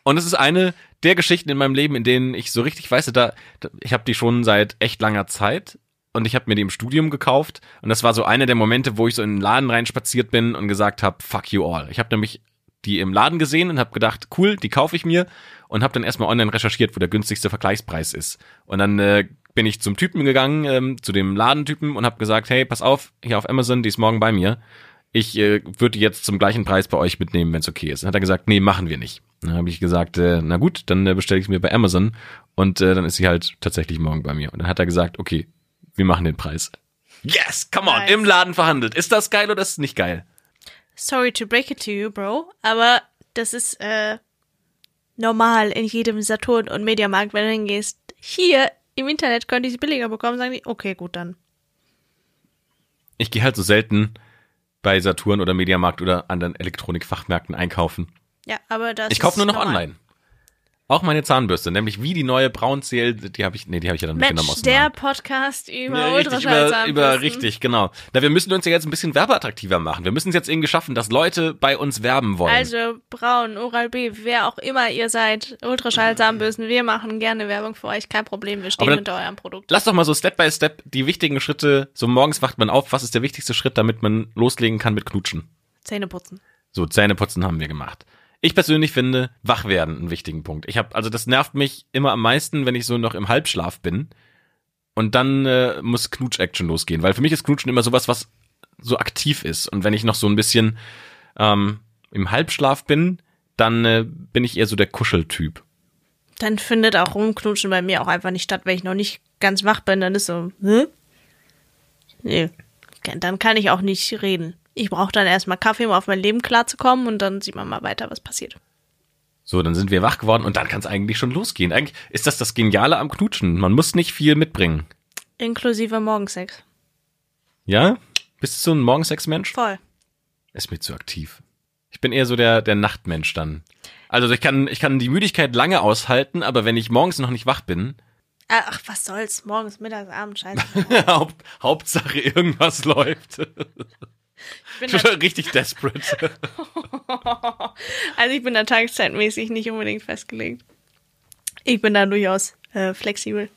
Und es ist eine der Geschichten in meinem Leben, in denen ich so richtig weiß, da, ich habe die schon seit echt langer Zeit und ich habe mir die im Studium gekauft und das war so einer der Momente, wo ich so in den Laden reinspaziert bin und gesagt habe, fuck you all. Ich habe nämlich die im Laden gesehen und habe gedacht, cool, die kaufe ich mir und habe dann erstmal online recherchiert, wo der günstigste Vergleichspreis ist. Und dann äh, bin ich zum Typen gegangen, ähm, zu dem Ladentypen und habe gesagt, hey, pass auf, hier auf Amazon, die ist morgen bei mir. Ich äh, würde jetzt zum gleichen Preis bei euch mitnehmen, wenn es okay ist. Dann hat er gesagt, nee, machen wir nicht. Dann habe ich gesagt, äh, na gut, dann äh, bestelle ich mir bei Amazon und äh, dann ist sie halt tatsächlich morgen bei mir. Und dann hat er gesagt, okay, wir machen den Preis. Yes, come on, Nice. im Laden verhandelt. Ist das geil oder ist es nicht geil? Sorry to break it to you, Bro, aber das ist äh, normal in jedem Saturn und Mediamarkt, wenn du hingehst. Hier im Internet könnte ich es billiger bekommen, sagen die, okay, gut dann. Ich gehe halt so selten bei Saturn oder Mediamarkt oder anderen Elektronikfachmärkten einkaufen. Ja, aber das Ich kaufe nur noch normal. online. Auch meine Zahnbürste, nämlich wie die neue Braun CL, die habe ich, nee, die habe ich ja dann mitgenommen Mensch, aus dem der Laden. Podcast über Ja, richtig, über, über, richtig, genau. Na, wir müssen uns ja jetzt ein bisschen werbeattraktiver machen. Wir müssen es jetzt irgendwie schaffen, dass Leute bei uns werben wollen. Also Braun, Oral B, wer auch immer ihr seid, Ultraschallzahnbürsten, wir machen gerne Werbung für euch, kein Problem, wir stehen dann- hinter eurem Produkt. Lass doch mal so Step by Step die wichtigen Schritte, so morgens wacht man auf, was ist der wichtigste Schritt, damit man loslegen kann mit Knutschen? Zähne putzen. So, Zähneputzen haben wir gemacht. Ich persönlich finde wach werden einen wichtigen Punkt. Ich habe also das nervt mich immer am meisten, wenn ich so noch im Halbschlaf bin und dann äh, muss Knutsch-Action losgehen, weil für mich ist Knutschen immer sowas, was so aktiv ist und wenn ich noch so ein bisschen ähm, im Halbschlaf bin, dann äh, bin ich eher so der Kuscheltyp. Dann findet auch Rumknutschen bei mir auch einfach nicht statt, wenn ich noch nicht ganz wach bin, dann ist so, hä? Nee, dann kann ich auch nicht reden. Ich brauche dann erstmal Kaffee, um auf mein Leben klarzukommen und dann sieht man mal weiter, was passiert. So, dann sind wir wach geworden und dann kann es eigentlich schon losgehen. Eigentlich ist das das Geniale am Knutschen. Man muss nicht viel mitbringen. Inklusive Morgensex. Ja? Bist du so ein Morgensex-Mensch? Voll. ist mir zu aktiv. Ich bin eher so der, der Nachtmensch dann. Also ich kann, ich kann die Müdigkeit lange aushalten, aber wenn ich morgens noch nicht wach bin, Ach, was soll's? Morgens, mittags, abends, scheiße. Haupt, Hauptsache irgendwas läuft. Ich bin da, Richtig desperate. also ich bin da tageszeitmäßig nicht unbedingt festgelegt. Ich bin da durchaus äh, flexibel.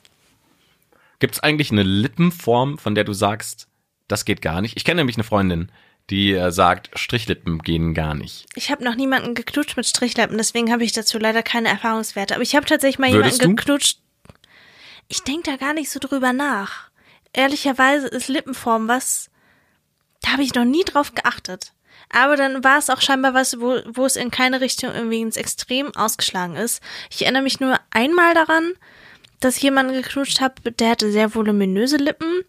Gibt es eigentlich eine Lippenform, von der du sagst, das geht gar nicht? Ich kenne nämlich eine Freundin, die äh, sagt, Strichlippen gehen gar nicht. Ich habe noch niemanden geknutscht mit Strichlippen, deswegen habe ich dazu leider keine Erfahrungswerte. Aber ich habe tatsächlich mal Würdest jemanden du? geknutscht. Ich denke da gar nicht so drüber nach. Ehrlicherweise ist Lippenform was, da habe ich noch nie drauf geachtet. Aber dann war es auch scheinbar was, wo, wo es in keine Richtung irgendwie ins Extrem ausgeschlagen ist. Ich erinnere mich nur einmal daran, dass ich jemanden geknutscht habe, der hatte sehr voluminöse Lippen.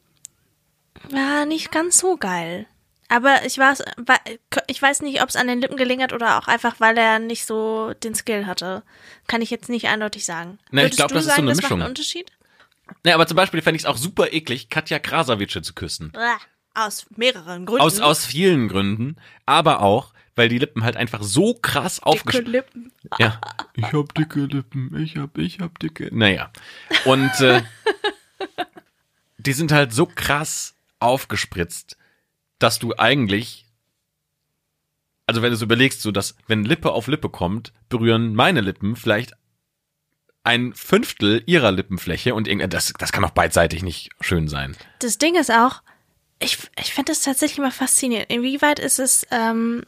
War nicht ganz so geil. Aber ich weiß, wa- ich weiß nicht, ob es an den Lippen gelegen hat oder auch einfach, weil er nicht so den Skill hatte. Kann ich jetzt nicht eindeutig sagen. Na, ich Würdest glaub, du das ist so sagen, eine das macht Mischung. einen Unterschied? Ja, aber zum Beispiel fände ich es auch super eklig, Katja Krasavice zu küssen. Bäh, Aus mehreren Gründen. Aus, aus vielen Gründen, aber auch, weil die Lippen halt einfach so krass Dicke aufgeschnitten Lippen. Ja. Ich hab dicke Lippen, ich hab, ich hab dicke. Naja. Und äh, die sind halt so krass aufgespritzt, dass du eigentlich, also wenn du so überlegst, so dass, wenn Lippe auf Lippe kommt, berühren meine Lippen vielleicht ein Fünftel ihrer Lippenfläche und irgend- das, das kann auch beidseitig nicht schön sein. Das Ding ist auch, ich, ich finde das tatsächlich mal faszinierend. Inwieweit ist es ähm,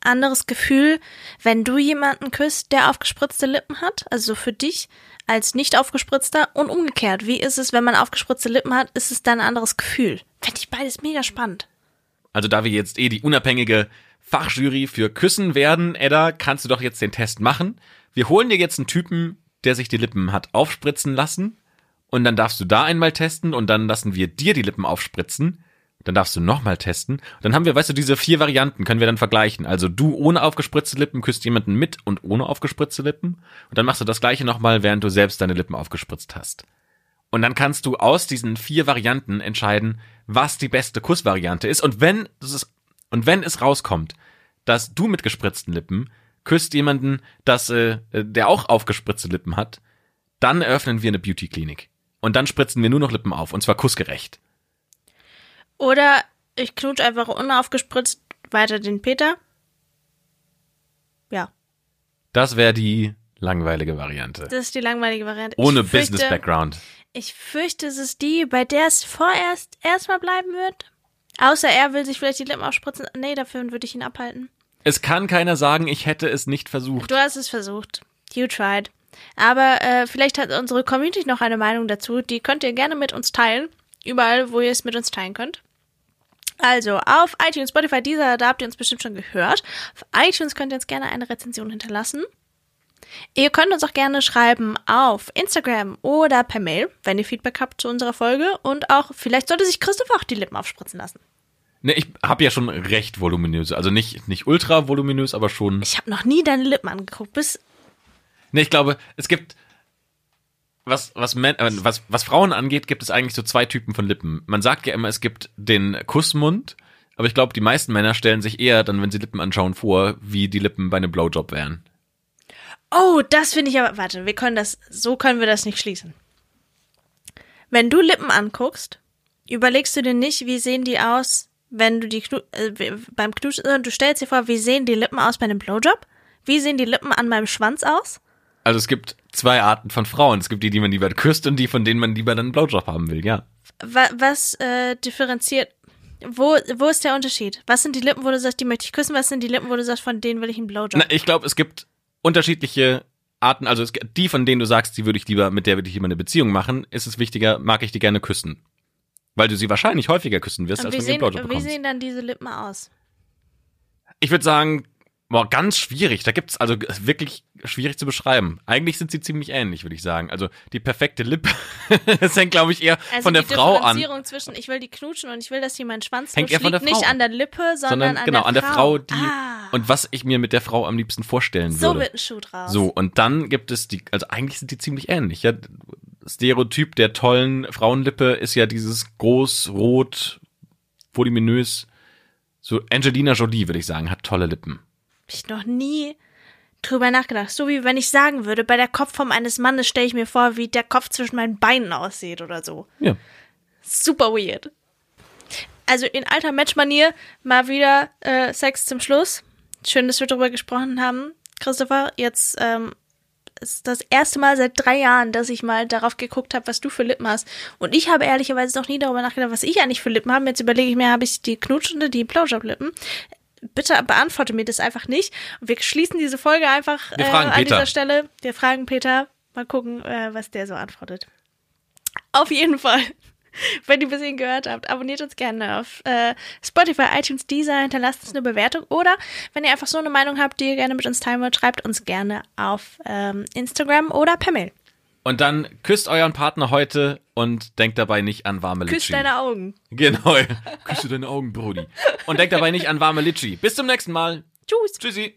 anderes Gefühl, wenn du jemanden küsst, der aufgespritzte Lippen hat, also für dich als nicht aufgespritzter und umgekehrt. Wie ist es, wenn man aufgespritzte Lippen hat, ist es dann ein anderes Gefühl? Finde ich beides mega spannend. Also da wir jetzt eh die unabhängige Fachjury für Küssen werden, Edda, kannst du doch jetzt den Test machen. Wir holen dir jetzt einen Typen, der sich die Lippen hat aufspritzen lassen und dann darfst du da einmal testen und dann lassen wir dir die Lippen aufspritzen Dann darfst du nochmal testen. Dann haben wir, weißt du, diese vier Varianten können wir dann vergleichen. Also du ohne aufgespritzte Lippen küsst jemanden mit und ohne aufgespritzte Lippen. Und dann machst du das gleiche nochmal, während du selbst deine Lippen aufgespritzt hast. Und dann kannst du aus diesen vier Varianten entscheiden, was die beste Kussvariante ist. Und wenn das ist, und wenn es rauskommt, dass du mit gespritzten Lippen küsst jemanden, das, äh, der auch aufgespritzte Lippen hat, dann eröffnen wir eine Beauty-Klinik. Und dann spritzen wir nur noch Lippen auf, und zwar kussgerecht. Oder ich knutsch einfach unaufgespritzt weiter den Peter. Ja, Das wäre die langweilige Variante. das ist die langweilige Variante. Ohne fürchte, Business-Background. Ich fürchte, es ist die, bei der es vorerst erstmal bleiben wird. Außer er will sich vielleicht die Lippen aufspritzen. Nee, dafür würde ich ihn abhalten. Es kann keiner sagen, ich hätte es nicht versucht. Du hast es versucht. You tried. Aber äh, vielleicht hat unsere Community noch eine Meinung dazu. Die könnt ihr gerne mit uns teilen. Überall, wo ihr es mit uns teilen könnt. Also, auf iTunes, Spotify, dieser, da habt ihr uns bestimmt schon gehört. Auf iTunes könnt ihr uns gerne eine Rezension hinterlassen. Ihr könnt uns auch gerne schreiben auf Instagram oder per Mail, wenn ihr Feedback habt zu unserer Folge. Und auch, vielleicht sollte sich Christoph auch die Lippen aufspritzen lassen. Ne, ich habe ja schon recht voluminös. Also nicht, nicht ultra voluminös, aber schon. Ich habe noch nie deine Lippen angeguckt. Bis Ne, ich glaube, es gibt. Was, was, Men äh, was, was Frauen angeht, gibt es eigentlich so zwei Typen von Lippen. Man sagt ja immer, es gibt den Kussmund, aber ich glaube, die meisten Männer stellen sich eher dann, wenn sie Lippen anschauen, vor, wie die Lippen bei einem Blowjob wären. Oh, das finde ich aber. Warte, wir können das. So können wir das nicht schließen. Wenn du Lippen anguckst, überlegst du dir nicht, wie sehen die aus, wenn du die äh, beim Knutschen. Du stellst dir vor, wie sehen die Lippen aus bei einem Blowjob? Wie sehen die Lippen an meinem Schwanz aus? Also es gibt zwei Arten von Frauen. Es gibt die, die man lieber küsst und die, von denen man lieber dann einen Blowjob haben will, ja. Wa was äh, differenziert. Wo, wo ist der Unterschied? Was sind die Lippen, wo du sagst, die möchte ich küssen? Was sind die Lippen, wo du sagst, von denen will ich einen Blowjob? Na, ich glaube, es gibt unterschiedliche Arten. Also es, die, von denen du sagst, die würde ich lieber, mit der würde ich lieber eine Beziehung machen, ist es wichtiger, mag ich die gerne küssen. Weil du sie wahrscheinlich häufiger küssen wirst, Und als wie, wenn du einen Blowjob wie bekommst. sehen dann diese Lippen aus? Ich würde sagen, boah, ganz schwierig. Da gibt's also wirklich schwierig zu beschreiben. Eigentlich sind sie ziemlich ähnlich, würde ich sagen. Also die perfekte Lippe, das hängt, glaube ich, eher Also von der die Frau an. Differenzierung zwischen ich will die knutschen und ich will, dass sie meinen Schwanz Hängt eher von der liegt nicht Frau an der Lippe, sondern, Sondern an, genau, der an der Frau, die Ah, und was ich mir mit der Frau am liebsten vorstellen so würde. wird ein Schuh draus. So, und dann gibt es die, also eigentlich sind die ziemlich ähnlich. Ja? Stereotyp der tollen Frauenlippe ist ja dieses groß, rot, voluminös. So Angelina Jolie, würde ich sagen, hat tolle Lippen. Ich noch nie drüber nachgedacht. So wie wenn ich sagen würde, bei der Kopfform eines Mannes stelle ich mir vor, wie der Kopf zwischen meinen Beinen aussieht oder so. Ja. Super weird. Also in alter Matchmanier mal wieder äh, Sex zum Schluss. Schön, dass wir darüber gesprochen haben. Christopher, jetzt ähm, ist das erste Mal seit drei Jahren, dass ich mal darauf geguckt habe, was du für Lippen hast. Und ich habe ehrlicherweise noch nie darüber nachgedacht, was ich eigentlich für Lippen habe. Jetzt überlege ich mir, habe ich die knutschende, die Blowjob-Lippen? Bitte beantworte mir das einfach nicht. Und wir schließen diese Folge einfach äh, an Peter. dieser Stelle. Wir fragen Peter. Mal gucken, äh, was der so antwortet. Auf jeden Fall. Wenn ihr bis hierhin gehört habt, abonniert uns gerne auf äh, Spotify, iTunes, Deezer, hinterlasst uns eine Bewertung oder wenn ihr einfach so eine Meinung habt, die ihr gerne mit uns teilen wollt, schreibt uns gerne auf ähm, Instagram oder per Mail. Und dann küsst euren Partner heute und denkt dabei nicht an warme Litschi. Küsst deine Augen. Genau. Küsse deine Augen, Brody. Und denkt dabei nicht an warme Litschi. Bis zum nächsten Mal. Tschüss. Tschüssi.